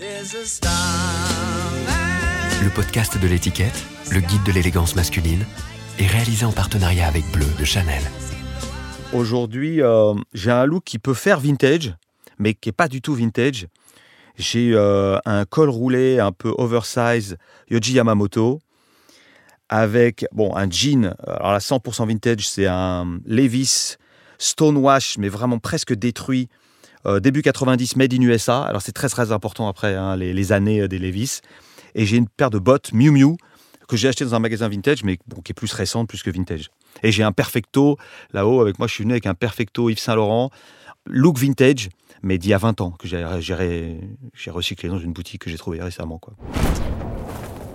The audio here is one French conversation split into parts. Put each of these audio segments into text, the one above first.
Le podcast de l'étiquette, le guide de l'élégance masculine, est réalisé en partenariat avec Bleu de Chanel. Aujourd'hui, euh, j'ai un look qui peut faire vintage, mais qui n'est pas du tout vintage. J'ai euh, un col roulé un peu oversize Yoji Yamamoto avec bon, un jean. Alors là, 100% vintage, c'est un Levis Stonewash, mais vraiment presque détruit. Euh, début 90, made in USA. Alors c'est très très important après hein, les, années euh, des Levis. Et j'ai une paire de bottes Miu Miu que j'ai acheté dans un magasin vintage, mais bon, qui est plus récente, plus que vintage. Et j'ai un Perfecto là-haut avec moi. Je suis venu avec un Perfecto Yves Saint Laurent, look vintage, mais d'il y a 20 ans que j'ai recyclé dans une boutique que j'ai trouvée récemment. Quoi.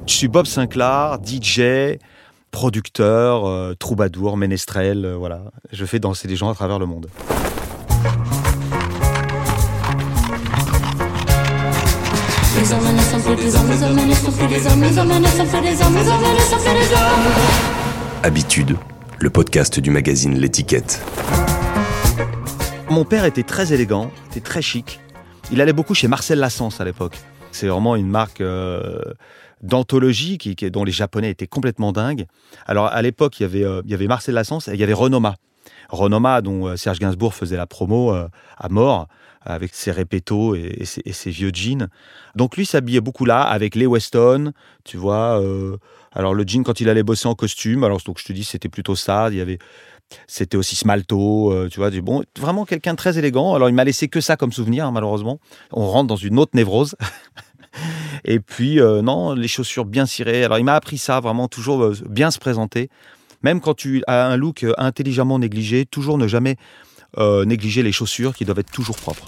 Je suis Bob Sinclair, DJ, producteur, euh, troubadour, ménestrel, voilà. Je fais danser des gens à travers le monde. Habitude, le podcast du magazine L'étiquette. Mon père était très élégant, était très chic. Il allait beaucoup chez Marcel Lassens à l'époque. C'est vraiment une marque euh, d'anthologie qui, qui- dont les Japonais étaient complètement dingues. Alors à l'époque, il y avait, euh, il y avait Marcel Lassens et il y avait Renoma. Renoma, dont euh, Serge Gainsbourg faisait la promo euh, à mort, avec ses répétos et, ses, vieux jeans. Donc lui s'habillait beaucoup là, avec les Weston, tu vois. euh, alors le jean, quand il allait bosser en costume, alors donc je te dis, c'était plutôt ça. Il y avait c'était aussi Smalto, euh, tu vois, du bon, vraiment quelqu'un très élégant. Alors il m'a laissé que ça comme souvenir, hein, malheureusement. On rentre dans une autre névrose. Et puis euh, non, les chaussures bien cirées. Alors il m'a appris ça, vraiment toujours bien se présenter. Même quand tu as un look intelligemment négligé, toujours ne jamais euh, négliger les chaussures qui doivent être toujours propres.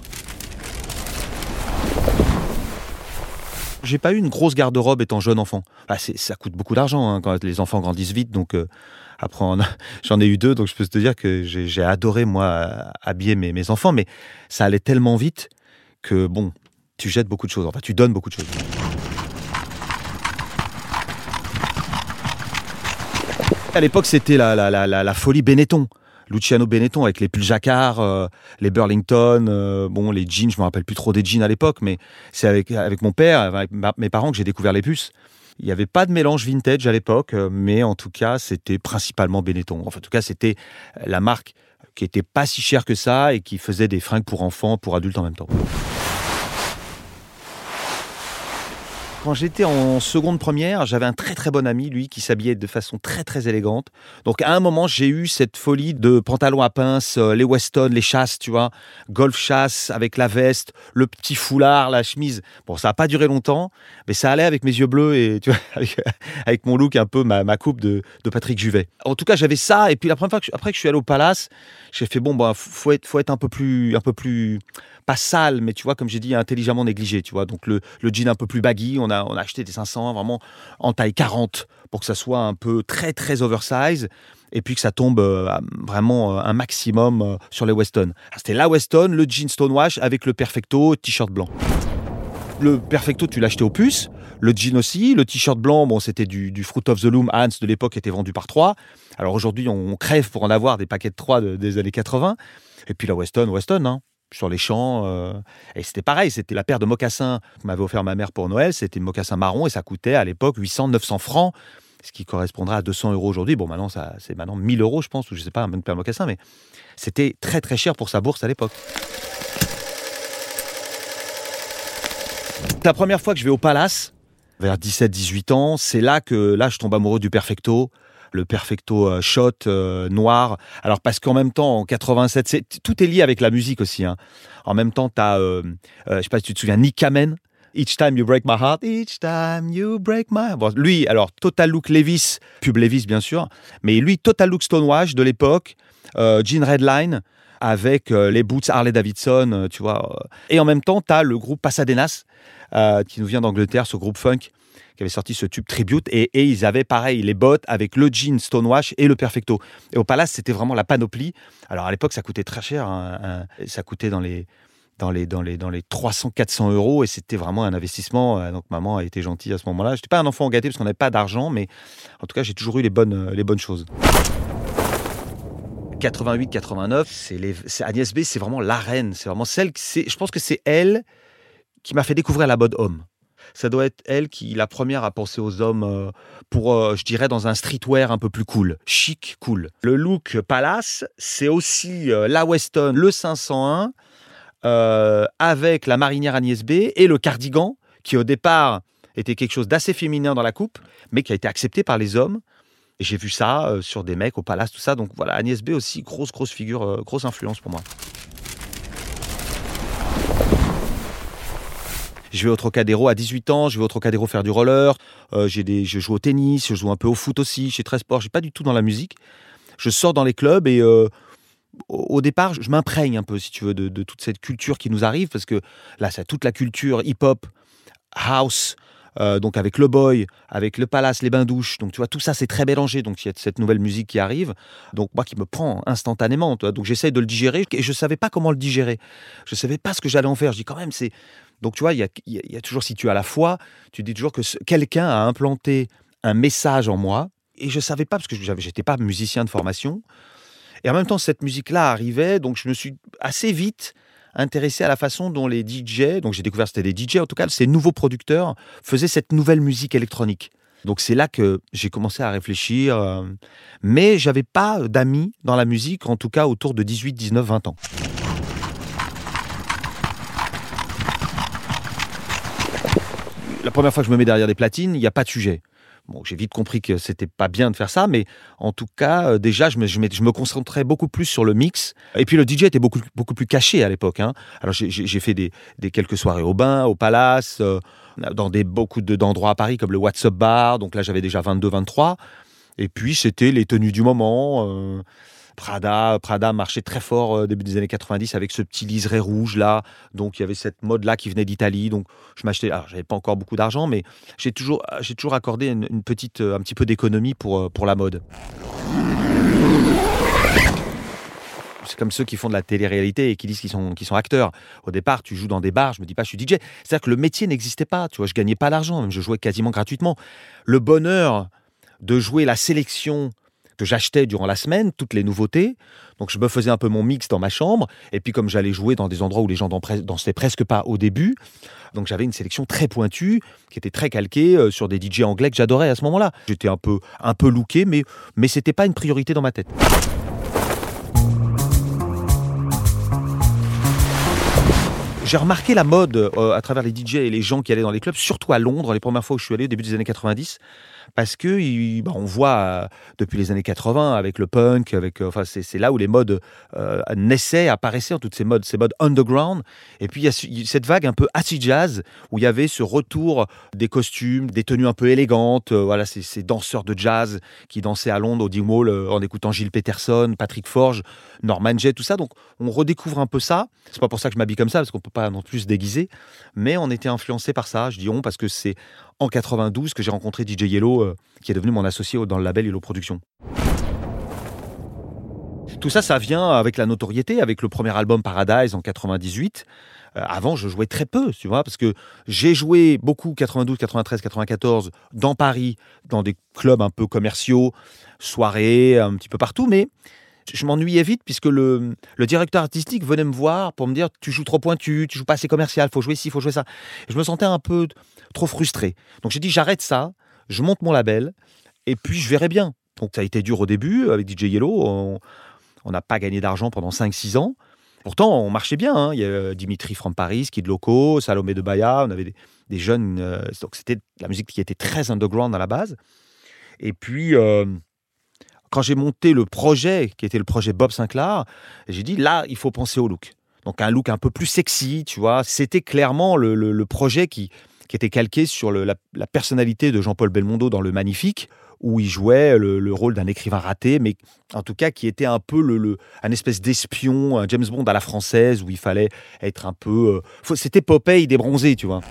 J'ai pas eu une grosse garde-robe étant jeune enfant. Ah, c'est- ça coûte beaucoup d'argent hein, quand les enfants grandissent vite, donc euh, après j'en ai eu deux, donc je peux te dire que j'ai adoré moi habiller mes, mes enfants, mais ça allait tellement vite que bon, tu jettes beaucoup de choses, enfin tu donnes beaucoup de choses. À l'époque, c'était la folie Benetton. Luciano Benetton avec les pulls jacquard, euh, les Burlington, euh, bon les jeans, je me rappelle plus trop des jeans à l'époque, mais c'est avec, avec mon père, avec mes parents que j'ai découvert les puces. Il n'y avait pas de mélange vintage à l'époque, euh, mais en tout cas, c'était principalement Benetton. Enfin, en tout cas, c'était la marque qui était pas si chère que ça et qui faisait des fringues pour enfants, pour adultes en même temps. Quand j'étais en seconde première, j'avais un très très bon ami, lui, qui s'habillait de façon très très élégante. Donc à un moment, j'ai eu cette folie de pantalons à pince, euh, les Weston, les chasses, tu vois, golf chasse avec la veste, le petit foulard, la chemise. Bon, ça n'a pas duré longtemps, mais ça allait avec mes yeux bleus et avec, mon look un peu, ma, coupe de, Patrick Juvet. En tout cas, j'avais ça. Et puis la première fois que après que je suis allé au Palace, j'ai fait bon, bah, faut être, faut être un peu plus, un peu plus, pas sale, mais tu vois, comme j'ai dit, intelligemment négligé, tu vois. Donc le, le jean un peu plus baggy, on a, on a acheté des 500 vraiment en taille 40 pour que ça soit un peu très très oversize et puis que ça tombe euh, vraiment euh, un maximum euh, sur les Weston. Ah, C'était la Weston, le jean Stonewash avec le Perfecto, t-shirt blanc. Le Perfecto, tu l'achetais aux puces. Le jean aussi. Le t-shirt blanc, bon, c'était du, du Fruit of the Loom. Hans de l'époque était vendu par 3. Alors aujourd'hui, on crève pour en avoir des paquets de 3 de- des années 80. Et puis la Weston, Weston, hein, sur les champs. euh, et c'était pareil, c'était la paire de mocassins que m'avait offert ma mère pour Noël. C'était une mocassin marron et ça coûtait à l'époque 800, 900 francs. Ce qui correspondrait à 200 euros aujourd'hui. Bon, maintenant, ça, c'est maintenant 1000 euros, je pense, ou je sais pas, même paire de mocassins, mais c'était très très cher pour sa bourse à l'époque. La première fois que je vais au Palace, vers 17-18 ans, c'est là que là je tombe amoureux du Perfecto, le Perfecto euh, shot euh, noir. Alors parce qu'en même temps, en 87, c'est- tout est lié avec la musique aussi. hein. En même temps, tu as, euh, euh, je sais pas si tu te souviens, Nick Kamen. Each time you break my heart, each time you break my bon, Lui, alors, Total Look Levis, pub Levis bien sûr, mais lui, Total Look Stonewash de l'époque, euh, Jean Redline, avec euh, les boots Harley Davidson, euh, tu vois. euh. Et en même temps, tu as le groupe Pasadenas, euh, qui nous vient d'Angleterre, ce groupe funk, qui avait sorti ce tube tribute. Et, ils avaient pareil, les bottes avec le jean Stonewash et le Perfecto. Et au Palace, c'était vraiment la panoplie. Alors à l'époque, ça coûtait très cher. hein, un- ça coûtait dans les, dans les, dans les, dans les 300-400 euros. Et c'était vraiment un investissement. Euh, Donc maman a été gentille à ce moment-là. Je n'étais pas un enfant gâté parce qu'on n'avait pas d'argent. Mais en tout cas, j'ai toujours eu les bonnes, euh, les bonnes choses. 88-89, c'est les- Agnès B, c'est vraiment la reine. C'est vraiment celle, qui- je pense que c'est elle qui m'a fait découvrir la mode homme. Ça doit être elle qui, la première, a pensé aux hommes euh, pour, euh, je dirais, dans un streetwear un peu plus cool, chic, cool. Le look Palace, c'est aussi euh, la Weston, le 501, avec la marinière Agnès B et le cardigan, qui au départ était quelque chose d'assez féminin dans la coupe, mais qui a été accepté par les hommes. Et j'ai vu ça sur des mecs au Palace, tout ça. Donc voilà, Agnès B aussi, grosse, grosse figure, grosse influence pour moi. Je vais au Trocadéro à 18 ans, je vais au Trocadéro faire du roller, euh, des, je joue au tennis, je joue un peu au foot aussi, j'ai très sport, j'ai pas du tout dans la musique. Je sors dans les clubs et euh, au départ, je m'imprègne un peu, si tu veux, de, toute cette culture qui nous arrive, parce que là, c'est toute la culture hip-hop, house, euh, donc avec le boy, avec le palace, les bains-douches. Donc tu vois, tout ça c'est très mélangé. Donc il y a cette nouvelle musique qui arrive. Donc moi qui me prend instantanément. Donc j'essaye de le digérer et je savais pas comment le digérer. Je savais pas ce que j'allais en faire. Je dis quand même, c'est donc tu vois, il y a, toujours, si tu as la foi, tu dis toujours que quelqu'un a implanté un message en moi, et je ne savais pas, parce que je n'étais pas musicien de formation, et en même temps, cette musique-là arrivait, donc je me suis assez vite intéressé à la façon dont les DJ, donc j'ai découvert c'était des DJ en tout cas, ces nouveaux producteurs faisaient cette nouvelle musique électronique. Donc c'est là que j'ai commencé à réfléchir, euh, mais j'avais pas d'amis dans la musique, en tout cas autour de 18, 19, 20 ans. La première fois que je me mets derrière des platines, il n'y a pas de sujet. Bon, j'ai vite compris que c'était pas bien de faire ça, mais en tout cas, euh, déjà, je me, concentrais beaucoup plus sur le mix. Et puis le DJ était beaucoup, plus caché à l'époque. Hein. Alors j'ai fait des, des, quelques soirées au bain, au palace, euh, dans des, beaucoup d'endroits à Paris, comme le WhatsApp Bar. Donc là, j'avais déjà 22, 23. Et puis, c'était les tenues du moment. Euh, Prada, Prada marchait très fort euh, début des années 90 avec ce petit liseré rouge là. Donc il y avait cette mode là qui venait d'Italie. Donc je m'achetais. Alors j'avais pas encore beaucoup d'argent, mais j'ai toujours, j'ai toujours accordé une, petite, euh, un petit peu d'économie pour, euh, pour la mode. c'est comme ceux qui font de la télé-réalité et qui disent qu'ils sont, qu'ils sont acteurs. Au départ, tu joues dans des bars, je me dis pas, je suis DJ. C'est-à-dire que le métier n'existait pas, tu vois, je gagnais pas d'argent, même je jouais quasiment gratuitement. Le bonheur de jouer la sélection que j'achetais durant la semaine, toutes les nouveautés. Donc je me faisais un peu mon mix dans ma chambre. Et puis comme j'allais jouer dans des endroits où les gens dansaient presque pas au début, donc j'avais une sélection très pointue, qui était très calquée euh, sur des DJ anglais que j'adorais à ce moment-là. J'étais un peu, un peu looké, mais, mais c'était pas une priorité dans ma tête. J'ai remarqué la mode euh, à travers les DJ et les gens qui allaient dans les clubs, surtout à Londres, les premières fois où je suis allé, au début des années 90 parce que bah, on voit euh, depuis les années 80 avec le punk, avec euh, enfin c'est là où les modes euh, naissaient, apparaissaient, toutes ces modes, ces modes underground. Et puis il y a cette vague un peu acid jazz où il y avait ce retour des costumes, des tenues un peu élégantes. voilà, ces, danseurs de jazz qui dansaient à Londres au d en écoutant Gilles Peterson, Patrick Forge, Norman Jay, tout ça. Donc on redécouvre un peu ça. C'est pas pour ça que je m'habille comme ça parce qu'on peut pas non plus se déguiser, mais on était influencé par ça. Je dis on parce que c'est en 92 que j'ai rencontré DJ Yellow, euh, qui est devenu mon associé dans le label Yellow Productions. Tout ça, ça vient avec la notoriété, avec le premier album Paradise en 98. Euh, avant, je jouais très peu, tu vois, parce que j'ai joué beaucoup 92, 93, 94 dans Paris, dans des clubs un peu commerciaux, soirées, un petit peu partout, mais je m'ennuyais vite puisque le, directeur artistique venait me voir pour me dire tu joues trop pointu, tu joues pas assez commercial, faut jouer ci, faut jouer ça. je me sentais un peu trop frustré. Donc j'ai dit j'arrête ça, je monte mon label et puis je verrai bien. Donc ça a été dur au début avec DJ Yellow, on n'a pas gagné d'argent pendant 5-6 ans. Pourtant, on marchait bien. Hein. Il y avait Dimitri from Paris, Kid Loco, Salomé de Baya. On avait des, jeunes. Euh, donc, c'était la musique qui était très underground à la base. Et puis, euh, quand j'ai monté le projet, qui était le projet Bob Sinclair, j'ai dit là, il faut penser au look. Donc un look un peu plus sexy, tu vois. C'était clairement le, projet qui, qui était calqué sur la, personnalité de Jean-Paul Belmondo dans Le Magnifique, où il jouait le, rôle d'un écrivain raté, mais en tout cas qui était un peu un espèce d'espion, un James Bond à la française, où il fallait être un peu... Euh, c'était Popeye débronzé, tu vois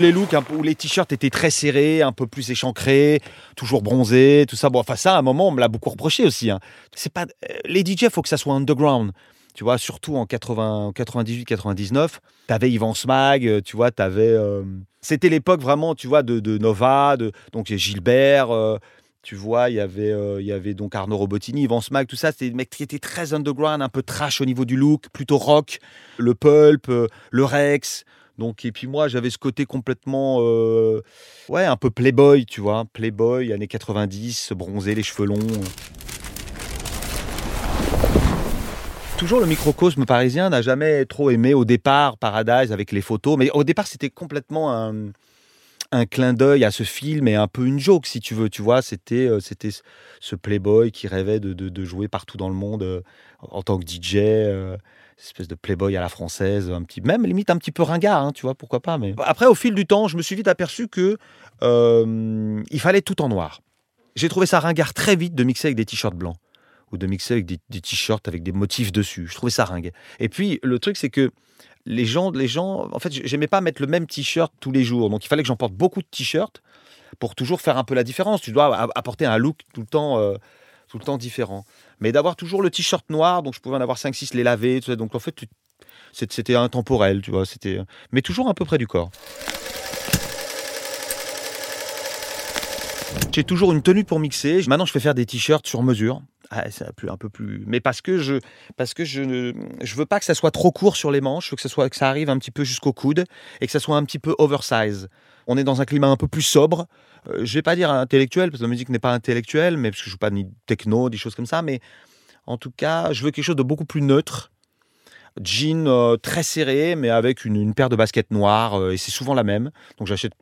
les looks où les t-shirts étaient très serrés, un peu plus échancrés, toujours bronzés, tout ça. Bon, enfin ça, à un moment, on me l'a beaucoup reproché aussi. Hein. C'est pas euh, les DJ, faut que ça soit underground. Tu vois, surtout en 80, 98, 99, t'avais Yvan Smag, euh, tu vois, t'avais. Euh... C'était l'époque vraiment, tu vois, de, Nova, de donc Gilbert. Euh, Tu vois, il y avait, y avait donc Arnaud Robotini, Yvan Smack, tout ça. C'était des mecs qui étaient très underground, un peu trash au niveau du look, plutôt rock. Le pulp, le Rex. Donc, et puis moi, j'avais ce côté complètement, ouais, un peu playboy, tu vois, playboy, années 90, bronzé, les cheveux longs. Toujours le microcosme parisien n'a jamais trop aimé au départ Paradise avec les photos, mais au départ c'était complètement un, clin d'œil à ce film et un peu une joke si tu veux, tu vois, c'était euh, c'était ce playboy qui rêvait de, jouer partout dans le monde euh, en tant que DJ, euh, espèce de playboy à la française, un petit même limite un petit peu ringard, hein, tu vois, pourquoi pas. Mais après au fil du temps, je me suis vite aperçu que il fallait tout en noir. J'ai trouvé ça ringard très vite de mixer avec des t-shirts blancs ou de mixer avec des, t-shirts avec des motifs dessus. Je trouvais ça ringue. Et puis le truc c'est que les gens, les gens, en fait, j'aimais pas mettre le même t-shirt tous les jours, donc il fallait que j'en porte beaucoup de t-shirts pour toujours faire un peu la différence. Tu dois apporter un look tout le temps, euh, tout le temps différent. Mais d'avoir toujours le t-shirt noir, donc je pouvais en avoir 5-6, les laver, tout donc en fait, c'était intemporel, tu vois, c'était, mais toujours un peu près du corps. J'ai toujours une tenue pour mixer. Maintenant, je fais faire des t-shirts sur mesure. Ah, un peu, plus. Mais parce que je, parce que je ne, je veux pas que ça soit trop court sur les manches. Je veux que ça soit, que ça arrive un petit peu jusqu'au coude et que ça soit un petit peu oversize. On est dans un climat un peu plus sobre. Euh, je vais pas dire intellectuel parce que la musique n'est pas intellectuelle, mais parce que je joue pas ni techno, des choses comme ça. Mais en tout cas, je veux quelque chose de beaucoup plus neutre. Jean euh, très serré, mais avec une, une paire de baskets noires euh, et c'est souvent la même. Donc j'achète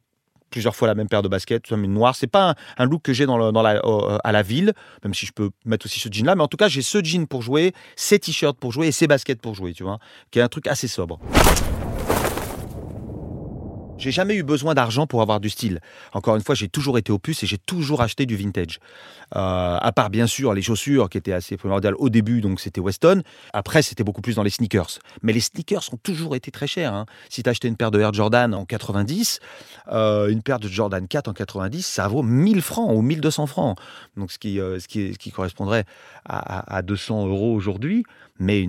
plusieurs fois la même paire de baskets, mais noire. C'est pas un, look que j'ai dans la, euh, à la ville, même si je peux mettre aussi ce jean là. Mais en tout cas, j'ai ce jean pour jouer, ces t-shirts pour jouer et ces baskets pour jouer, tu vois, qui est un truc assez sobre. J'ai jamais eu besoin d'argent pour avoir du style. Encore une fois, j'ai toujours été opus et j'ai toujours acheté du vintage. Euh, à part bien sûr les chaussures qui étaient assez primordiales au début, donc c'était Weston. Après, c'était beaucoup plus dans les sneakers. Mais les sneakers ont toujours été très chers. hein. Si tu achetais une paire de Air Jordan en 90, euh, une paire de Jordan 4 en 90, ça vaut 1000 francs ou 1200 francs. Donc ce qui, euh, ce qui, correspondrait à, à- à 200 euros aujourd'hui. Mais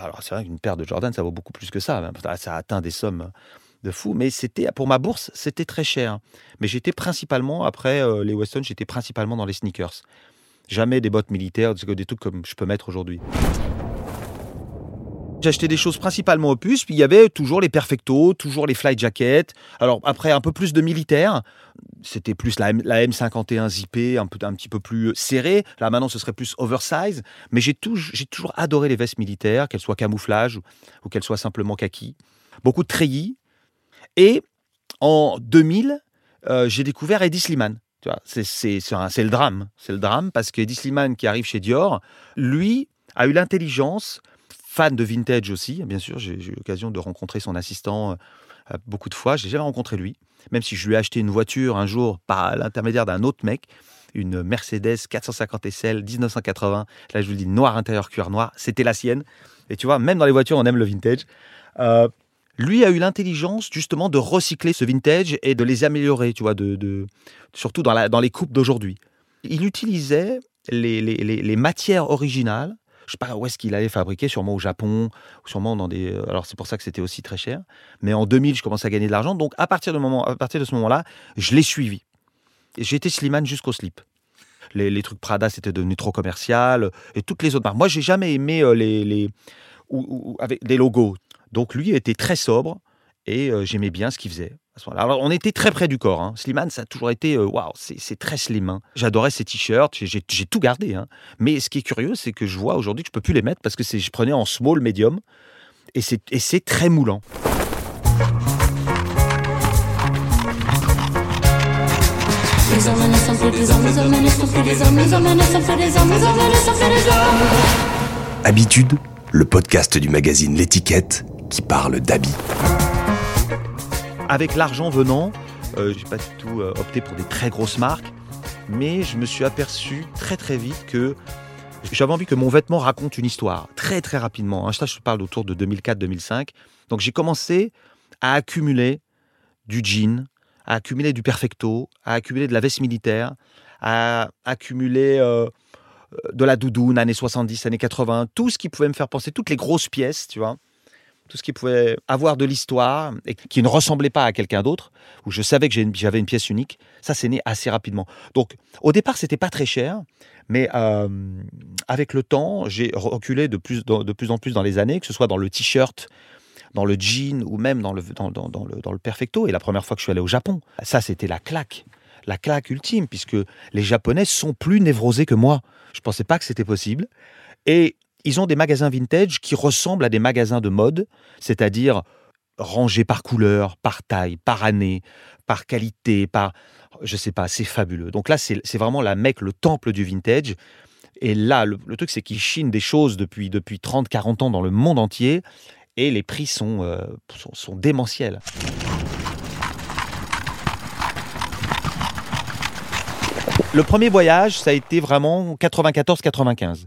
alors c'est vrai qu'une paire de Jordan, ça vaut beaucoup plus que ça. Ça atteint des sommes de fou. Mais c'était pour ma bourse, c'était très cher. Mais j'étais principalement, après euh, les Weston, j'étais principalement dans les sneakers. Jamais des bottes militaires, des trucs comme je peux mettre aujourd'hui. J'achetais des choses principalement opus, puis il y avait toujours les perfectos, toujours les flight jackets. Alors après, un peu plus de militaire. C'était plus la, M- la M51 zippée, un, peu, un petit peu plus serrée. Là maintenant, ce serait plus oversize. Mais j'ai toujours adoré les vestes militaires, qu'elles soient camouflage ou, ou qu'elles soient simplement kaki. Beaucoup de treillis. Et en 2000, euh, j'ai découvert Eddie Slimane. C'est, le drame. C'est le drame parce qu'Eddie Slimane, qui arrive chez Dior, lui a eu l'intelligence, fan de vintage aussi, bien sûr, j'ai, eu l'occasion de rencontrer son assistant euh, beaucoup de fois. Je l'ai jamais rencontré lui, même si je lui ai acheté une voiture un jour par l'intermédiaire d'un autre mec, une Mercedes 450 SL 1980. Là, je vous le dis, noir intérieur, cuir noir. C'était la sienne. Et tu vois, même dans les voitures, on aime le vintage. Euh, lui a eu l'intelligence justement de recycler ce vintage et de les améliorer, tu vois, de, surtout dans, les coupes d'aujourd'hui. Il utilisait les, matières originales. Je sais pas où est-ce qu'il allait fabriquer, sûrement au Japon, sûrement dans des. Alors c'est pour ça que c'était aussi très cher. Mais en 2000, je commençais à gagner de l'argent. Donc à partir de, ce moment-là, je l'ai suivi. Été Slimane jusqu'au slip. Les, trucs Prada, c'était devenu trop commercial. Et toutes les autres marques. Moi, j'ai jamais aimé euh, les, ou avec des logos. Donc lui était très sobre et euh, j'aimais bien ce qu'il faisait. à ce moment-là. Alors on était très près du corps. Hein. Slimane, ça a toujours été euh, waouh, c'est c'est très slim. hein. J'adorais ses t-shirts, j'ai- tout gardé. hein. Mais ce qui est curieux, c'est que je vois aujourd'hui que je peux plus les mettre parce que c'est- je prenais en small, medium et c'est très moulant. Les hommes ne sont plus des hommes, les hommes ne sont plus des hommes, les hommes ne sont plus des hommes, les hommes ne sont plus des hommes. Habitude, le podcast du magazine L'étiquette qui parle d'habits. Avec l'argent venant, euh, j'ai pas du tout euh, opté pour des très grosses marques, mais je me suis aperçu très très vite que j'avais envie que mon vêtement raconte une histoire très très rapidement. hein. Ça, je parle autour de 2004-2005. Donc j'ai commencé à accumuler du jean, à accumuler du perfecto, à accumuler de la veste militaire, à accumuler euh, de la doudoune années 70, années 80, tout ce qui pouvait me faire penser, toutes les grosses pièces, tu vois. Tout ce qui pouvait avoir de l'histoire et qui ne ressemblait pas à quelqu'un d'autre, où je savais que j'avais une pièce unique, ça c'est né assez rapidement. Donc au départ, c'était pas très cher, mais euh, avec le temps, j'ai reculé de plus, en plus dans les années, que ce soit dans le t-shirt, dans le jean ou même dans le, dans, le, dans le perfecto. Et la première fois que je suis allé au Japon, ça c'était la claque, la claque ultime, puisque les Japonais sont plus névrosés que moi. Je pensais pas que c'était possible. Et ils ont des magasins vintage qui ressemblent à des magasins de mode, c'est-à-dire rangés par couleur, par taille, par année, par qualité, par... Je sais pas, c'est fabuleux. Donc là, c'est vraiment la Mecque, le temple du vintage. Et là, le, truc, c'est qu'ils chinent des choses depuis, depuis 30, 40 ans dans le monde entier. Et les prix sont, euh, sont démentiels. Le premier voyage, ça a été vraiment 94-95,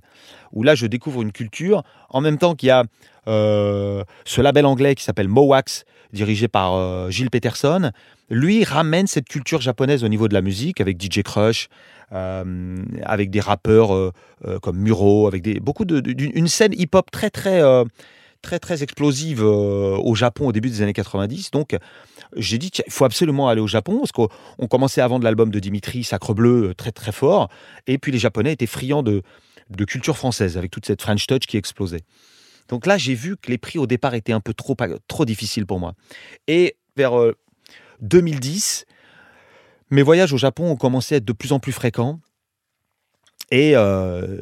où là, je découvre une culture, en même temps qu'il y a euh, ce label anglais qui s'appelle Mowax, dirigé par euh, Gilles Peterson. Lui ramène cette culture japonaise au niveau de la musique, avec DJ Crush, euh, avec des rappeurs comme Muro, avec beaucoup de, d'une- une scène hip-hop très très très très explosive euh, au Japon au début des années 90. Donc j'ai dit il faut absolument aller au Japon parce qu'on on commençait à vendre l'album de Dimitri Sacre Bleu euh, très très fort et puis les Japonais étaient friands de de culture française avec toute cette French touch qui explosait. Donc là, j'ai vu que les prix au départ étaient un peu trop, trop difficiles pour moi. Et vers euh, 2010, mes voyages au Japon ont commencé à être de plus en plus fréquents. Et euh,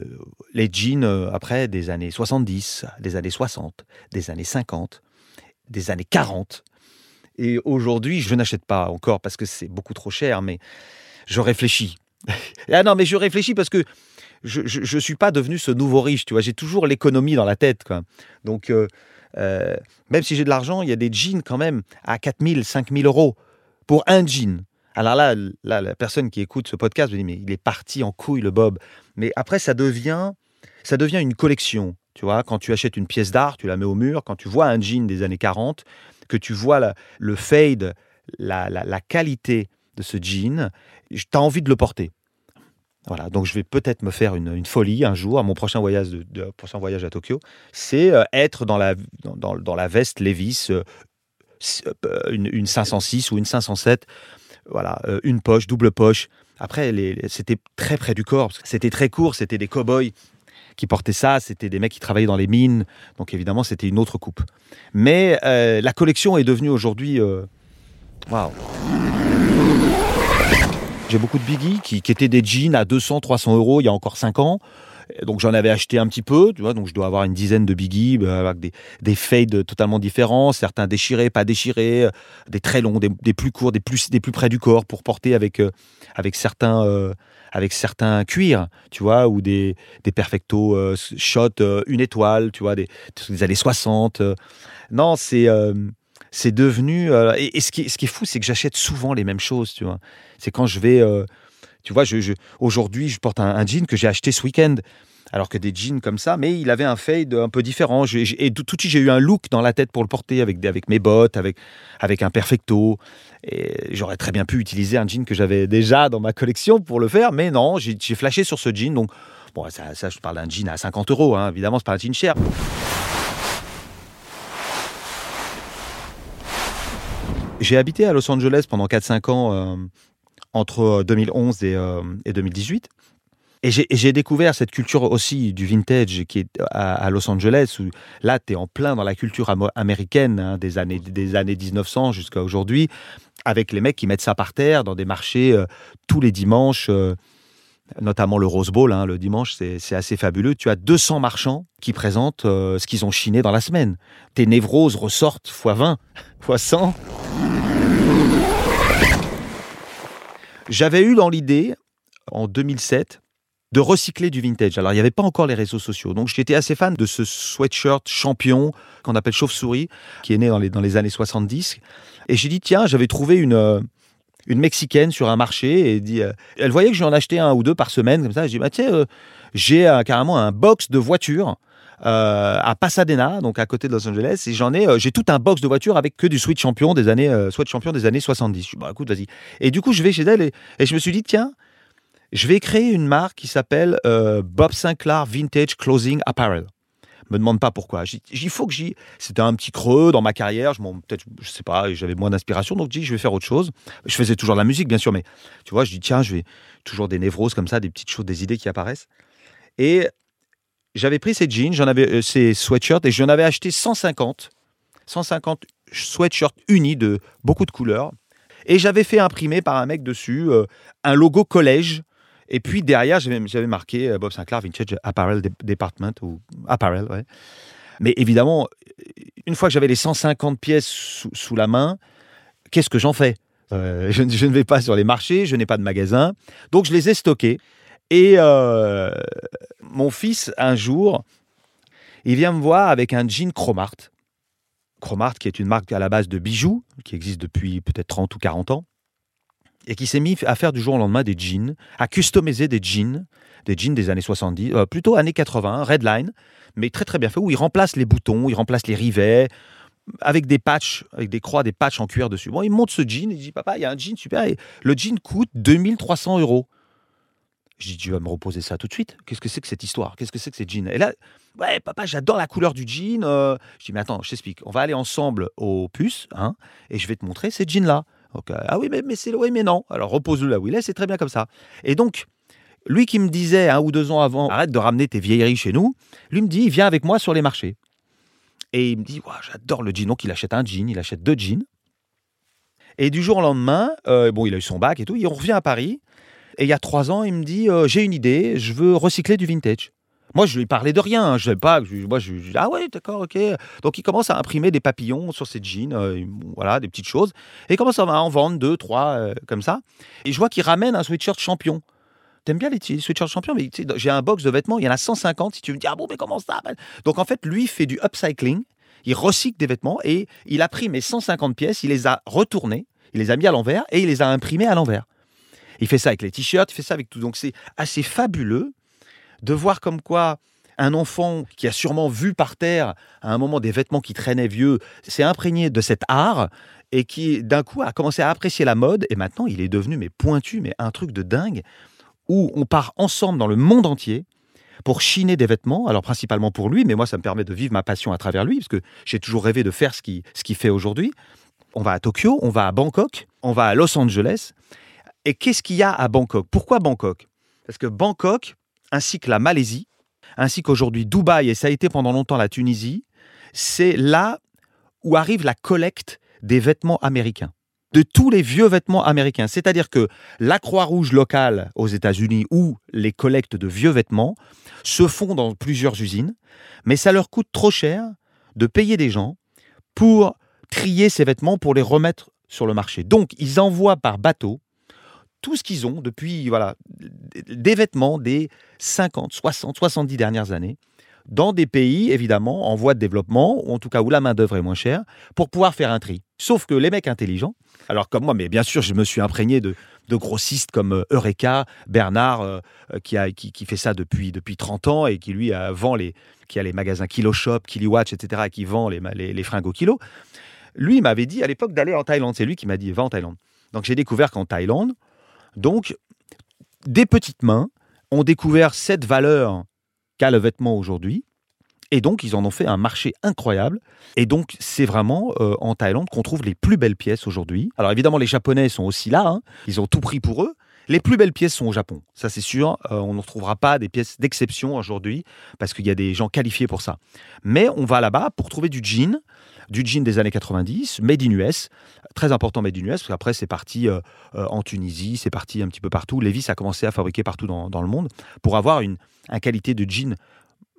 les jeans, euh, après, des années 70, des années 60, des années 50, des années 40. Et aujourd'hui, je n'achète pas encore parce que c'est beaucoup trop cher, mais je réfléchis. ah non, mais je réfléchis parce que je ne suis pas devenu ce nouveau riche, tu vois. J'ai toujours l'économie dans la tête, quoi. Donc, euh, même si j'ai de l'argent, il y a des jeans quand même à 4000, 5000 euros pour un jean. Alors là, là, la personne qui écoute ce podcast me dit, mais il est parti en couille, le Bob. Mais après, ça devient, ça devient une collection. Tu vois, quand tu achètes une pièce d'art, tu la mets au mur. Quand tu vois un jean des années 40, que tu vois le fade, la, la- qualité de ce jean, tu as envie de le porter. Voilà, donc je vais peut-être me faire une, folie un jour à mon prochain voyage, de, voyage à Tokyo. C'est euh, être dans la, dans, dans- la veste Levis, euh, euh, une, une 506 ou une 507. Voilà, euh, une poche, double poche. Après, les- c'était très près du corps. parce que C'était très court, c'était des cow-boys qui portaient ça, c'était des mecs qui travaillaient dans les mines. Donc évidemment, c'était une autre coupe. Mais euh, la collection est devenue aujourd'hui. euh, Waouh! J'ai beaucoup de biggies qui, qui étaient des jeans à 200, 300 euros il y a encore 5 ans. Donc j'en avais acheté un petit peu, tu vois, donc je dois avoir une dizaine de biggies euh, avec des, des fades totalement différents, certains déchirés, pas déchirés, euh, des très longs, des, plus courts, des plus, des plus près du corps pour porter avec, euh, avec, certains, euh, avec certains cuirs, tu vois, ou des, des perfecto euh, shot euh, une étoile, tu vois, des, des années 60. euh. Non, c'est c'est devenu. et ce, qui, ce qui est fou, c'est que j'achète souvent les mêmes choses, tu vois. C'est quand je vais. Tu vois, aujourd'hui, je porte un, jean que j'ai acheté ce week-end. Alors que des jeans comme ça, mais il avait un fade un peu différent. Et tout de suite, j'ai eu un look dans la tête pour le porter avec, mes bottes, avec, un perfecto. Et j'aurais très bien pu utiliser un jean que j'avais déjà dans ma collection pour le faire, mais non, j'ai j'ai flashé sur ce jean. Donc, bon, ça, ça, je parle d'un jean à 50 euros, hein, évidemment, c'est pas un jean cher. J'ai habité à Los Angeles pendant 4-5 ans, euh, entre 2011 et, euh, et 2018. Et j'ai- et j'ai découvert cette culture aussi du vintage qui est à, Los Angeles, où là, tu es en plein dans la culture américaine hein, des, années, des années 1900 jusqu'à aujourd'hui, avec les mecs qui mettent ça par terre dans des marchés euh, tous les dimanches, euh, notamment le Rose Bowl, hein, le dimanche, c'est assez fabuleux. Tu as 200 marchands qui présentent euh, ce qu'ils ont chiné dans la semaine. Tes névroses ressortent x 20, x 100. J'avais eu dans l'idée, en 2007, de recycler du vintage. Alors, il n'y avait pas encore les réseaux sociaux. Donc, j'étais assez fan de ce sweatshirt champion qu'on appelle chauve-souris, qui est né dans les, années 70. Et j'ai dit, tiens, j'avais trouvé une, euh, Mexicaine sur un marché. Et dit, euh, elle voyait que je lui en achetais un ou deux par semaine, comme ça. Je dis, bah, tiens, euh, j'ai carrément un box de voitures. Euh, à Pasadena, donc à côté de Los Angeles, et j'en ai, euh, j'ai tout un box de voitures avec que du sweat champion des années, euh, champion des années 70. Je dis, bah écoute, vas-y. Et du coup, je vais chez elle et, je me suis dit, tiens, je vais créer une marque qui s'appelle euh, Bob Sinclair Vintage Clothing Apparel. Me demande pas pourquoi. Il faut que j'y. C'était un petit creux dans ma carrière. Je peut-être, je sais pas, j'avais moins d'inspiration, donc je dis, je vais faire autre chose. Je faisais toujours de la musique, bien sûr, mais tu vois, je dis, tiens, je vais toujours des névroses comme ça, des petites choses, des idées qui apparaissent. Et j'avais pris ces jeans, j'en avais euh, ces sweatshirts, et j'en avais acheté 150, 150 sweatshirts unis de beaucoup de couleurs. Et j'avais fait imprimer par un mec dessus euh, un logo collège. Et puis derrière, j'avais marqué euh, Bob Sinclair Vintage Apparel De- Department ou Apparel, ouais. Mais évidemment, une fois que j'avais les 150 pièces sous, la main, qu'est-ce que j'en fais? Je, je ne vais pas sur les marchés, je n'ai pas de magasin, donc je les ai stockés. Et euh, mon fils, un jour, il vient me voir avec un jean Cromart. Cromart, qui est une marque à la base de bijoux, qui existe depuis peut-être 30 ou 40 ans, et qui s'est mis à faire du jour au lendemain des jeans, à customiser des jeans, des jeans des années 70, euh, plutôt années 80, Redline, mais très très bien fait, où il remplace les boutons, il remplace les rivets, avec des patchs, avec des croix, des patchs en cuir dessus. Bon, il monte ce jean, il dit Papa, il y a un jean super, et le jean coûte 2300 euros. Je dis, tu vas me reposer ça tout de suite. Qu'est-ce que c'est que cette histoire? Qu'est-ce que c'est que ces jeans? Et là, ouais, papa, j'adore la couleur du jean. euh. Je dis, mais attends, je t'explique. On va aller ensemble au puce, hein, et je vais te montrer ces jeans-là. Euh, ah oui, mais, mais c'est oui, mais non. Alors repose-le là où il est, c'est très bien comme ça. Et donc, lui qui me disait un ou deux ans avant, arrête de ramener tes vieilleries chez nous, lui me dit, viens avec moi sur les marchés. Et il me dit, Ouah, j'adore le jean. Donc il achète un jean, il achète deux jeans. Et du jour au lendemain, euh, bon, il a eu son bac et tout, il revient à Paris. Et il y a trois ans, il me dit, euh, j'ai une idée, je veux recycler du vintage. Moi, je lui parlais de rien. hein, Je savais pas. je- Moi, je, ah ouais, d'accord, ok. Donc, il commence à imprimer des papillons sur ses jeans, euh, voilà, des petites choses. Et il commence à en vendre deux, trois, euh, comme ça. Et je vois qu'il ramène un sweatshirt champion. T'aimes bien les sweatshirts champions Mais j'ai un box de vêtements, il y en a 150. Si tu me dis, ah bon, mais comment ça Donc, en fait, lui fait du upcycling. Il recycle des vêtements et il a pris mes 150 pièces, il les a retournées, il les a mis à l'envers et il les a imprimées à l'envers. Il fait ça avec les t-shirts, il fait ça avec tout. Donc, c'est assez fabuleux de voir comme quoi un enfant qui a sûrement vu par terre à un moment des vêtements qui traînaient vieux s'est imprégné de cet art et qui d'un coup a commencé à apprécier la mode et maintenant il est devenu mais pointu mais un truc de dingue où on part ensemble dans le monde entier pour chiner des vêtements alors principalement pour lui mais moi ça me permet de vivre ma passion à travers lui parce que j'ai toujours rêvé de faire ce qu'il ce fait aujourd'hui on va à Tokyo on va à Bangkok on va à Los Angeles et qu'est-ce qu'il y a à Bangkok? Pourquoi Bangkok? Parce que Bangkok ainsi que la Malaisie, ainsi qu'aujourd'hui Dubaï, et ça a été pendant longtemps la Tunisie, c'est là où arrive la collecte des vêtements américains, de tous les vieux vêtements américains. C'est-à-dire que la Croix-Rouge locale aux États-Unis ou les collectes de vieux vêtements se font dans plusieurs usines, mais ça leur coûte trop cher de payer des gens pour trier ces vêtements, pour les remettre sur le marché. Donc, ils envoient par bateau tout ce qu'ils ont depuis voilà, des vêtements des 50, 60, 70 dernières années dans des pays, évidemment, en voie de développement, ou en tout cas où la main-d'œuvre est moins chère, pour pouvoir faire un tri. Sauf que les mecs intelligents, alors comme moi, mais bien sûr, je me suis imprégné de, grossistes comme euh, Eureka, Bernard, euh, euh, qui, a, qui, fait ça depuis, depuis 30 ans et qui, lui, euh, vend les, qui a les magasins Kilo Shop, Kiliwatch, etc., et qui vend les, les, les fringues au kilo. Lui, m'avait dit à l'époque d'aller en Thaïlande. C'est lui qui m'a dit, va en Thaïlande. Donc j'ai découvert qu'en Thaïlande, donc, des petites mains ont découvert cette valeur qu'a le vêtement aujourd'hui. Et donc, ils en ont fait un marché incroyable. Et donc, c'est vraiment euh, en Thaïlande qu'on trouve les plus belles pièces aujourd'hui. Alors, évidemment, les Japonais sont aussi là. hein. Ils ont tout pris pour eux. Les plus belles pièces sont au Japon. Ça, c'est sûr. Euh, on ne retrouvera pas des pièces d'exception aujourd'hui parce qu'il y a des gens qualifiés pour ça. Mais on va là-bas pour trouver du jean, du jean des années 90, made in US. Très important made in US parce qu'après, c'est parti euh, euh, en Tunisie, c'est parti un petit peu partout. Levi's a commencé à fabriquer partout dans, dans le monde pour avoir une, qualité de jean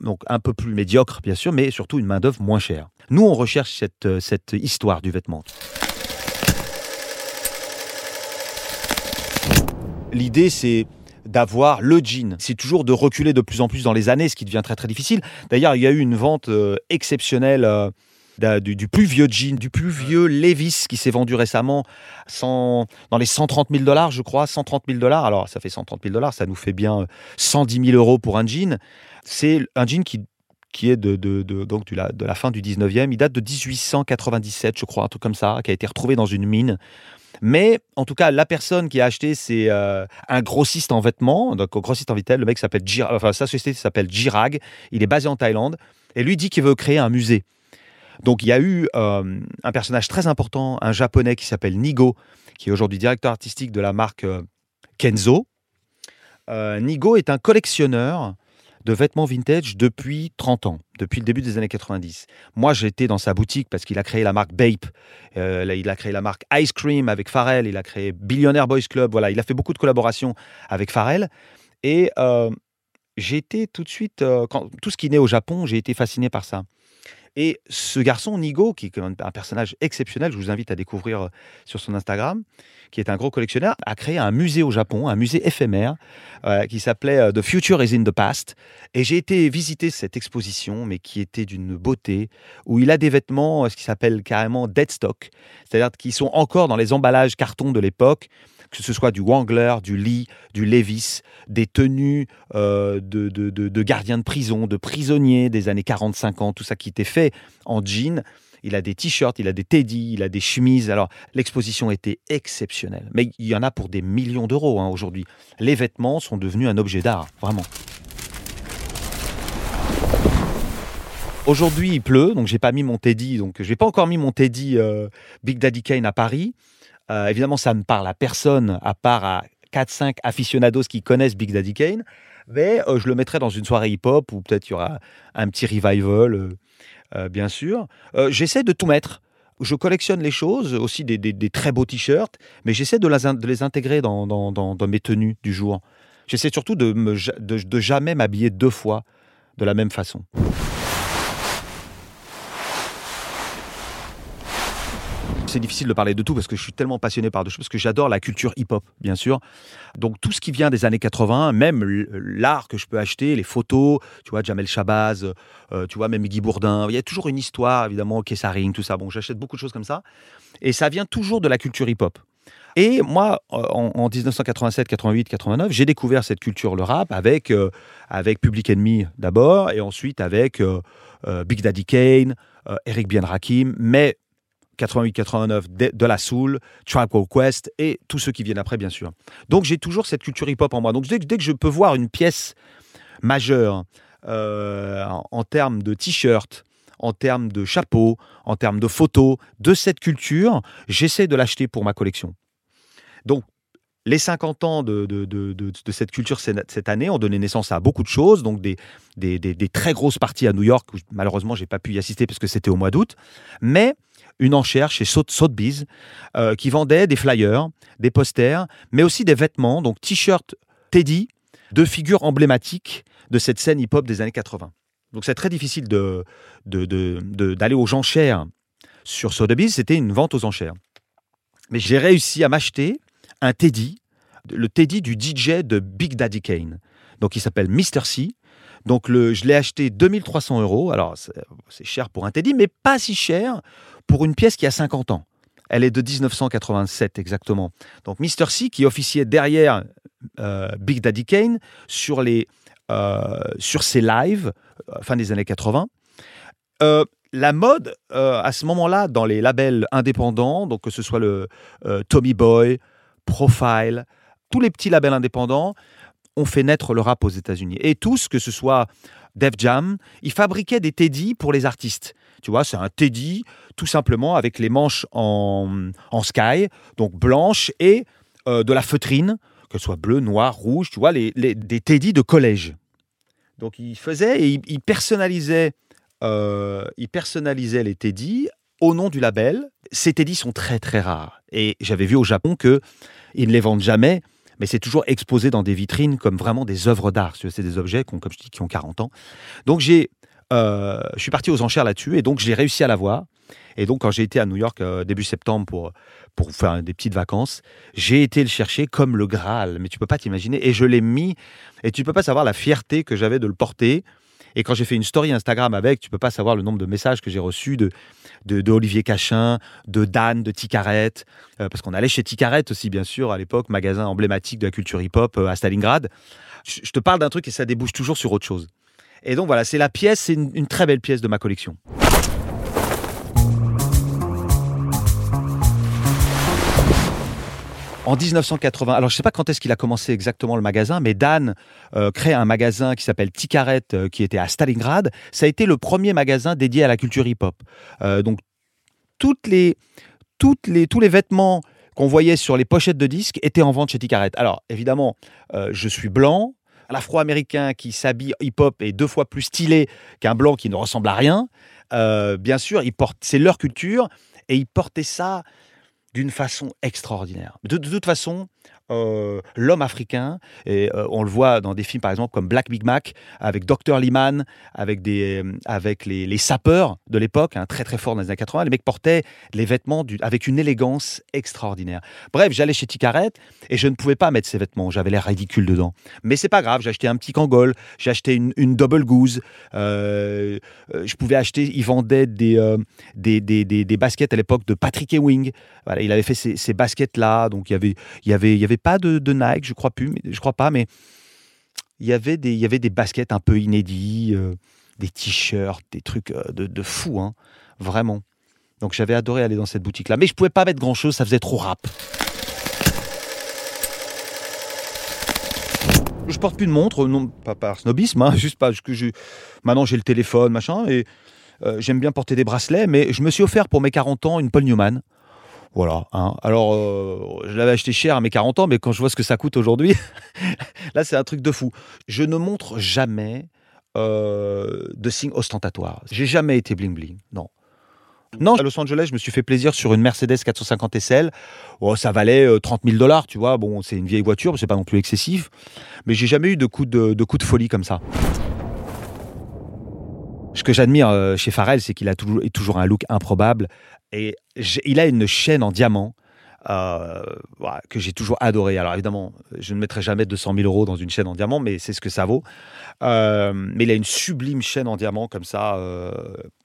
donc un peu plus médiocre, bien sûr, mais surtout une main-d'œuvre moins chère. Nous, on recherche cette, euh, cette histoire du vêtement. L'idée, c'est d'avoir le jean. C'est toujours de reculer de plus en plus dans les années, ce qui devient très très difficile. D'ailleurs, il y a eu une vente exceptionnelle du, du plus vieux jean, du plus vieux Levis qui s'est vendu récemment cent- dans les 130 000 dollars, je crois, 130 000 dollars. Alors, ça fait 130 000 dollars, ça nous fait bien euh, 110 000 euros pour un jean. C'est un jean qui, qui est de, de, de- donc de la, de la fin du 19e. Il date de 1897, je crois, un truc comme ça, qui a été retrouvé dans une mine. Mais en tout cas, la personne qui a acheté, c'est euh, un grossiste en vêtements, donc un grossiste en vitel. Le mec s'appelle Jirag, enfin sa société s'appelle Jirag. Il est basé en Thaïlande Et lui dit qu'il veut créer un musée. Donc il y a eu euh, un personnage très important, un japonais qui s'appelle Nigo, qui est aujourd'hui directeur artistique de la marque euh, Kenzo. Euh, Nigo est un collectionneur de vêtements vintage depuis 30 ans, depuis le début des années 90. Moi, j'étais dans sa boutique parce qu'il a créé la marque Bape, il a créé la marque Ice Cream avec Pharrell, il a créé Billionaire Boys Club, voilà, il a fait beaucoup de collaborations avec Pharrell. Et j'ai été tout de suite, quand, tout ce qui naît au Japon, j'ai été fasciné par ça. Et ce garçon, Nigo, qui est un personnage exceptionnel, je vous invite à découvrir euh, sur son Instagram, qui est un gros collectionneur, a créé un musée au Japon, un musée éphémère, euh, qui s'appelait euh, The Future is in the Past. Et j'ai été visiter cette exposition, mais qui était d'une beauté, où il a des vêtements, ce qui s'appelle carrément dead stock, c'est-à-dire qui sont encore dans les emballages carton de l'époque, que ce soit du Wrangler, du Lee, du Levis, des tenues de- de gardiens de prison, de prisonniers des années 40-50, tout ça qui était fait en jean. Il a des t-shirts, il a des teddy, il a des chemises. Alors, l'exposition était exceptionnelle. Mais il y en a pour des millions d'euros hein, aujourd'hui. Les vêtements sont devenus un objet d'art, vraiment. Aujourd'hui, il pleut, donc j'ai pas mis mon teddy, donc j'ai pas encore mis mon teddy euh, Big Daddy Kane à Paris. Euh, évidemment, ça ne parle à personne, à part à 4-5 aficionados qui connaissent Big Daddy Kane. Mais euh, je le mettrai dans une soirée hip-hop où peut-être il y aura un petit revival, euh, bien sûr. Euh, j'essaie de tout mettre. Je collectionne les choses, aussi des, très beaux t-shirts, mais j'essaie de, les intégrer dans, mes tenues du jour. J'essaie surtout de, me de, de jamais m'habiller deux fois de la même façon. C'est difficile de parler de tout parce que je suis tellement passionné par deux choses, parce que j'adore la culture hip-hop, bien sûr. Donc tout ce qui vient des années 80, même l'art que je peux acheter, les photos, tu vois, Jamel Shabazz, euh, tu vois, même Guy Bourdin, il y a toujours une histoire, évidemment, Kessaring, tout ça. Bon, j'achète beaucoup de choses comme ça. Et ça vient toujours de la culture hip-hop. Et moi, euh, en, en 1987, 88, 89, j'ai découvert cette culture, le rap, avec, euh, avec Public Enemy d'abord, et ensuite avec Big Daddy Kane, Eric Bien Rakim, mais 88-89 de, la Soul, Tribe Called Quest et tous ceux qui viennent après, bien sûr. Donc j'ai toujours cette culture hip-hop en moi. Donc dès, que- je peux voir une pièce majeure euh, en, en termes de t-shirt, en termes de chapeau, en termes de photos, de cette culture, j'essaie de l'acheter pour ma collection. Donc les 50 ans de, cette culture cette année ont donné naissance à beaucoup de choses, donc des, très grosses parties à New York, où malheureusement j'ai pas pu y assister parce que c'était au mois d'août, mais une enchère chez Sotheby's euh, qui vendait des flyers, des posters, mais aussi des vêtements, donc t-shirts Teddy, de figures emblématiques de cette scène hip-hop des années 80. Donc c'est très difficile de, de- d'aller aux enchères sur Sotheby's, c'était une vente aux enchères. Mais j'ai réussi à m'acheter un Teddy, le Teddy du DJ de Big Daddy Kane. Donc il s'appelle Mr. C. Donc je l'ai acheté 2300 euros. Alors c'est cher pour un Teddy, mais pas si cher pour une pièce qui a 50 ans. Elle est de 1987 exactement. Donc Mr. C qui officiait derrière euh, Big Daddy Kane sur, les, euh, sur ses lives, euh, fin des années 80. Euh, la mode, à ce moment-là, dans les labels indépendants, donc que ce soit le Tommy Boy, Profile, tous les petits labels indépendants, ont fait naître le rap aux États-Unis. Et tous, que ce soit Def Jam, ils fabriquaient des teddy pour les artistes. Tu vois, c'est un teddy tout simplement avec les manches en, en sky, donc blanches, et euh, de la feutrine, que ce soit bleu, noir, rouge, tu vois, les, des teddy de collège. Donc ils faisaient et ils, ils personnalisaient, euh, ils personnalisaient les teddy au nom du label. Ces teddy sont très très rares. Et j'avais vu au Japon que ils ne les vendent jamais, mais c'est toujours exposé dans des vitrines comme vraiment des œuvres d'art. C'est des objets qui ont, comme je dis, qui ont 40 ans. Donc j'ai, euh, je suis parti aux enchères là-dessus et donc j'ai réussi à l'avoir. Et donc quand j'ai été à New York euh, début septembre pour pour faire des petites vacances, j'ai été le chercher comme le Graal. Mais tu peux pas t'imaginer. Et je l'ai mis. Et tu peux pas savoir la fierté que j'avais de le porter. Et quand j'ai fait une story Instagram avec, tu peux pas savoir le nombre de messages que j'ai reçus de, de, Olivier Cachin, de Dan, de Ticaret, euh, parce qu'on allait chez Ticaret aussi, bien sûr, à l'époque, magasin emblématique de la culture hip-hop euh, à Stalingrad. Je, te parle d'un truc et ça débouche toujours sur autre chose. Et donc voilà, c'est la pièce, c'est une très belle pièce de ma collection. En 1980, alors je sais pas quand est-ce qu'il a commencé exactement le magasin, mais Dan euh, crée un magasin qui s'appelle Tikaret, euh, qui était à Stalingrad. Ça a été le premier magasin dédié à la culture hip-hop. Euh, donc toutes les, les, tous les vêtements qu'on voyait sur les pochettes de disques étaient en vente chez Tikaret. Alors évidemment, je suis blanc. L'afro-américain qui s'habille hip-hop est deux fois plus stylé qu'un blanc qui ne ressemble à rien. Bien sûr, c'est leur culture et ils portaient ça d'une façon extraordinaire. De, toute façon, euh, l'homme africain, et euh, on le voit dans des films par exemple comme Black Big Mac, avec Dr. Liman, avec, des, euh, avec les, les sapeurs de l'époque, hein, très très fort dans les années 80, les mecs portaient les vêtements avec une élégance extraordinaire. Bref, j'allais chez Tikaret et je ne pouvais pas mettre ces vêtements, j'avais l'air ridicule dedans. Mais c'est pas grave, j'ai acheté un petit Kangol, j'ai acheté une, double goose, je pouvais acheter, ils vendaient des, des, des, des- baskets à l'époque de Patrick Ewing. Il avait fait ces, ces baskets-là, donc il y avait, il y avait, il y avait pas de, de Nike, je crois plus, mais je crois pas, mais il y avait des, il y avait des baskets un peu inédits, euh, des t-shirts, des trucs euh, de, de fou, hein, vraiment. Donc j'avais adoré aller dans cette boutique-là, mais je pouvais pas mettre grand-chose, ça faisait trop rap. Je porte plus de montre, non pas par snobisme, hein, juste parce que je, maintenant j'ai le téléphone, machin, et euh, j'aime bien porter des bracelets, mais je me suis offert pour mes 40 ans une Paul Newman. Voilà. hein. Alors, euh, je l'avais acheté cher à mes 40 ans, mais quand je vois ce que ça coûte aujourd'hui, là, c'est un truc de fou. Je ne montre jamais euh, de signes ostentatoires. J'ai jamais été bling bling. Non. Non, à Los Angeles, je me suis fait plaisir sur une Mercedes 450 SL. Oh, ça valait euh, 30 000 dollars, tu vois. Bon, c'est une vieille voiture, c'est pas non plus excessif. Mais j'ai jamais eu de, de coup de folie comme ça. Ce que j'admire euh, chez Pharrell, c'est qu'il a toujours, un look improbable. Et il a une chaîne en diamant euh, que j'ai toujours adoré. Alors évidemment, je ne mettrai jamais 200 000 euros dans une chaîne en diamant, mais c'est ce que ça vaut. Euh, mais il a une sublime chaîne en diamant comme ça. euh,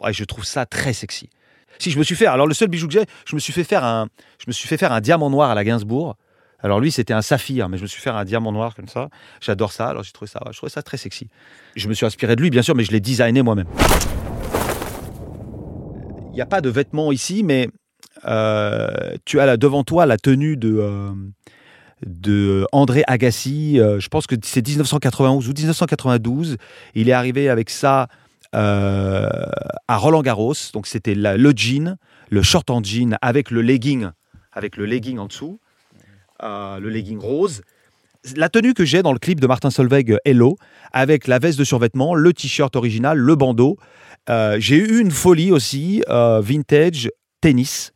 je trouve ça très sexy. Si je me suis fait, alors le seul bijou que j'ai, je me suis fait faire un, je me suis fait faire un diamant noir à la Gainsbourg. Alors lui, c'était un saphir, mais je me suis fait un diamant noir comme ça. J'adore ça. Alors j'ai trouvé ça, je trouvais ça très sexy. Je me suis inspiré de lui, bien sûr, mais je l'ai designé moi-même. Il n'y a pas de vêtements ici, mais euh, tu as là devant toi la tenue de, euh, de André Agassi. euh, je pense que c'est 1991 ou 1992. Il est arrivé avec ça à Roland Garros. Donc c'était le jean, le short en jean avec le legging, avec le legging en dessous, le legging rose. La tenue que j'ai dans le clip de Martin Solveig, euh, Hello, avec la veste de survêtement, le t-shirt original, le bandeau. Euh, j'ai eu une folie aussi, euh, vintage tennis,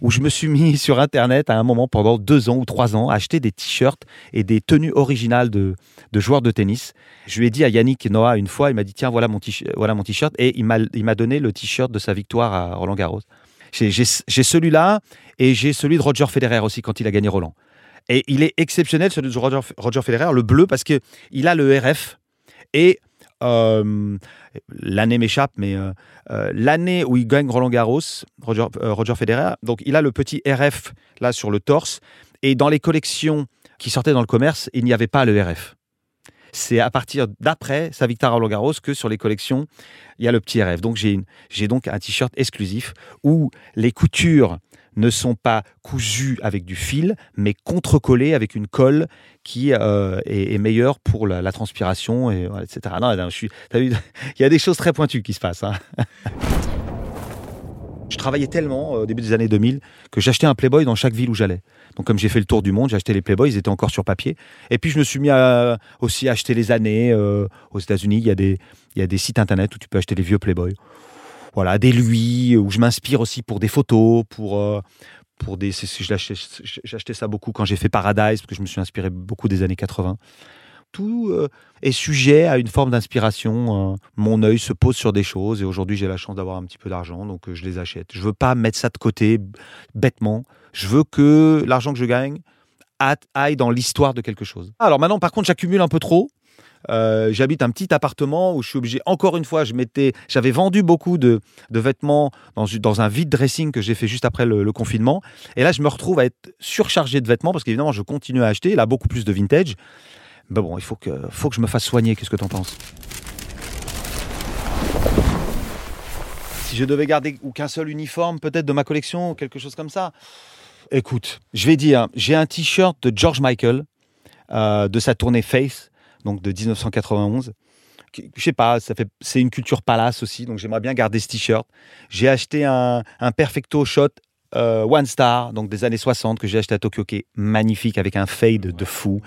où je me suis mis sur Internet à un moment pendant deux ans ou trois ans à acheter des t-shirts et des tenues originales de, de joueurs de tennis. Je lui ai dit à Yannick Noah une fois, il m'a dit tiens voilà mon t-shirt, voilà mon t-shirt et il m'a donné le t-shirt de sa victoire à Roland Garros. J'ai celui-là et j'ai celui de Roger Federer aussi quand il a gagné Roland. Et il est exceptionnel de Roger, Roger Federer, le bleu parce que il a le RF et euh, l'année m'échappe, mais euh, euh, l'année où il gagne Roland Garros, Roger, Roger Federer, donc il a le petit RF là sur le torse, et dans les collections qui sortaient dans le commerce, il n'y avait pas le RF. C'est à partir d'après sa victoire à Roland Garros que sur les collections, il y a le petit RF. Donc j'ai donc un t-shirt exclusif où les coutures ne sont pas cousues avec du fil, mais contrecollées avec une colle qui euh, est, meilleure pour la, transpiration, et, etc. Non, je suis, il y a des choses très pointues qui se passent. hein. Je travaillais tellement euh, au début des années 2000 que j'achetais un Playboy dans chaque ville où j'allais. Donc comme j'ai fait le tour du monde, j'ai acheté les Playboys, ils étaient encore sur papier. Et puis je me suis mis à, aussi acheter les années. euh, aux États-Unis, il y, a des, il y a des sites internet où tu peux acheter les vieux Playboy. Voilà, des Louis, où je m'inspire aussi pour des photos, pour, euh, pour des. acheté ça beaucoup quand j'ai fait Paradise, parce que je me suis inspiré beaucoup des années 80. Tout euh, est sujet à une forme d'inspiration. euh, mon œil se pose sur des choses et aujourd'hui j'ai la chance d'avoir un petit peu d'argent, donc je les achète. Je veux pas mettre ça de côté bêtement. Je veux que l'argent que je gagne aille dans l'histoire de quelque chose. Alors maintenant, par contre, j'accumule un peu trop. Euh, J'habite un petit appartement où je suis obligé, encore une fois, j'avais vendu beaucoup de, vêtements dans, un vide dressing que j'ai fait juste après le, confinement. Et là, je me retrouve à être surchargé de vêtements parce qu'évidemment, je continue à acheter. Là, beaucoup plus de vintage. Ben bon, il faut que, faut que je me fasse soigner. Qu'est-ce que tu en penses? Si je devais garder ou qu'un seul uniforme, peut-être de ma collection ou quelque chose comme ça, Écoute, je vais dire, j'ai un t-shirt de George Michael euh, de sa tournée Faith, donc de 1991. qui- Je sais pas, ça fait, c'est une culture palace aussi, donc j'aimerais bien garder ce t-shirt. J'ai acheté un, un Perfecto Shot euh, One Star, donc des années 60, que j'ai acheté à Tokyo, qui est magnifique, avec un fade de fou.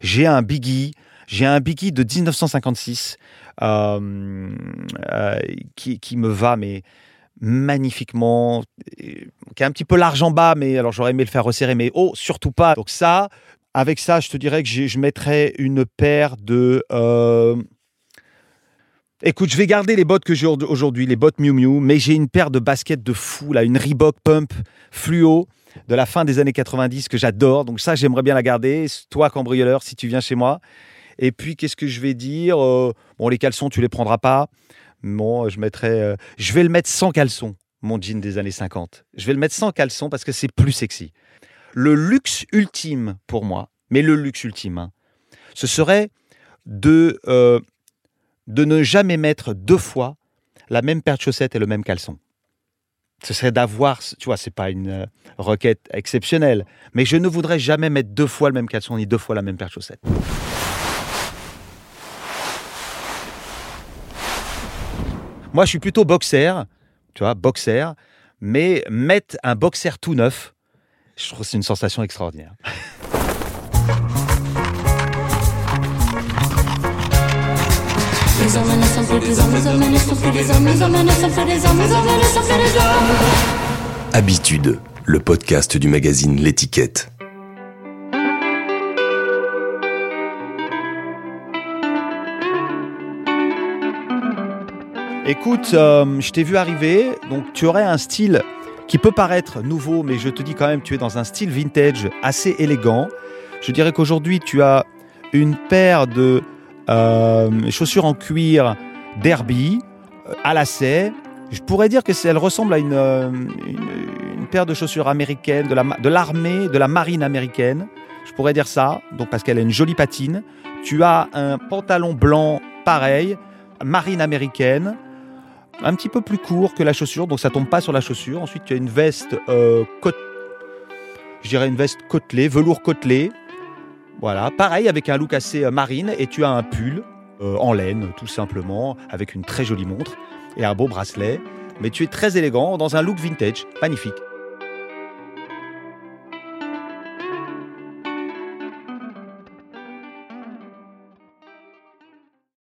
J'ai un Biggie, j'ai un Biggie de 1956, euh, euh, qui, qui me va, mais magnifiquement, qui est un petit peu large en bas, mais alors j'aurais aimé le faire resserrer, mais oh, surtout pas. Donc ça, avec ça, je te dirais que je mettrais une paire de... euh, Écoute, je vais garder les bottes que j'ai au- aujourd'hui, les bottes Miu Miu, mais j'ai une paire de baskets de fou, là, une Reebok Pump fluo de la fin des années 90 que j'adore. Donc ça, j'aimerais bien la garder. Toi, cambrioleur, si tu viens chez moi. Et puis, qu'est-ce que je vais dire Euh, Bon, les caleçons, tu les prendras pas. Bon, je mettrais... euh, Je vais le mettre sans caleçon, mon jean des années 50. Je vais le mettre sans caleçon parce que c'est plus sexy. Le luxe ultime pour moi, mais le luxe ultime, hein, ce serait de, euh, de ne jamais mettre deux fois la même paire de chaussettes et le même caleçon. Ce serait d'avoir, tu vois, c'est pas une euh, requête exceptionnelle, mais je ne voudrais jamais mettre deux fois le même caleçon ni deux fois la même paire de chaussettes. Moi, je suis plutôt boxer, tu vois, boxer, mais mettre un boxer tout neuf, je trouve que c'est une sensation extraordinaire. Habitude, le podcast du magazine L'étiquette. Écoute, euh, je t'ai vu arriver, donc tu aurais un style qui peut paraître nouveau, mais je te dis quand même, tu es dans un style vintage assez élégant. Je dirais qu'aujourd'hui, tu as une paire de euh, chaussures en cuir derby euh, à lacets. Je pourrais dire que elle ressemble à une, euh, une, paire de chaussures américaines, de la ma- de l'armée, de la marine américaine. Je pourrais dire ça, donc parce qu'elle a une jolie patine. Tu as un pantalon blanc pareil, marine américaine un petit peu plus court que la chaussure, donc ça tombe pas sur la chaussure. Ensuite, tu as une veste euh, côte- je dirais une veste côtelée, velours côtelé. Voilà, pareil avec un look assez euh, marine et tu as un pull euh, en laine tout simplement avec une très jolie montre et un beau bracelet. Mais tu es très élégant dans un look vintage, magnifique.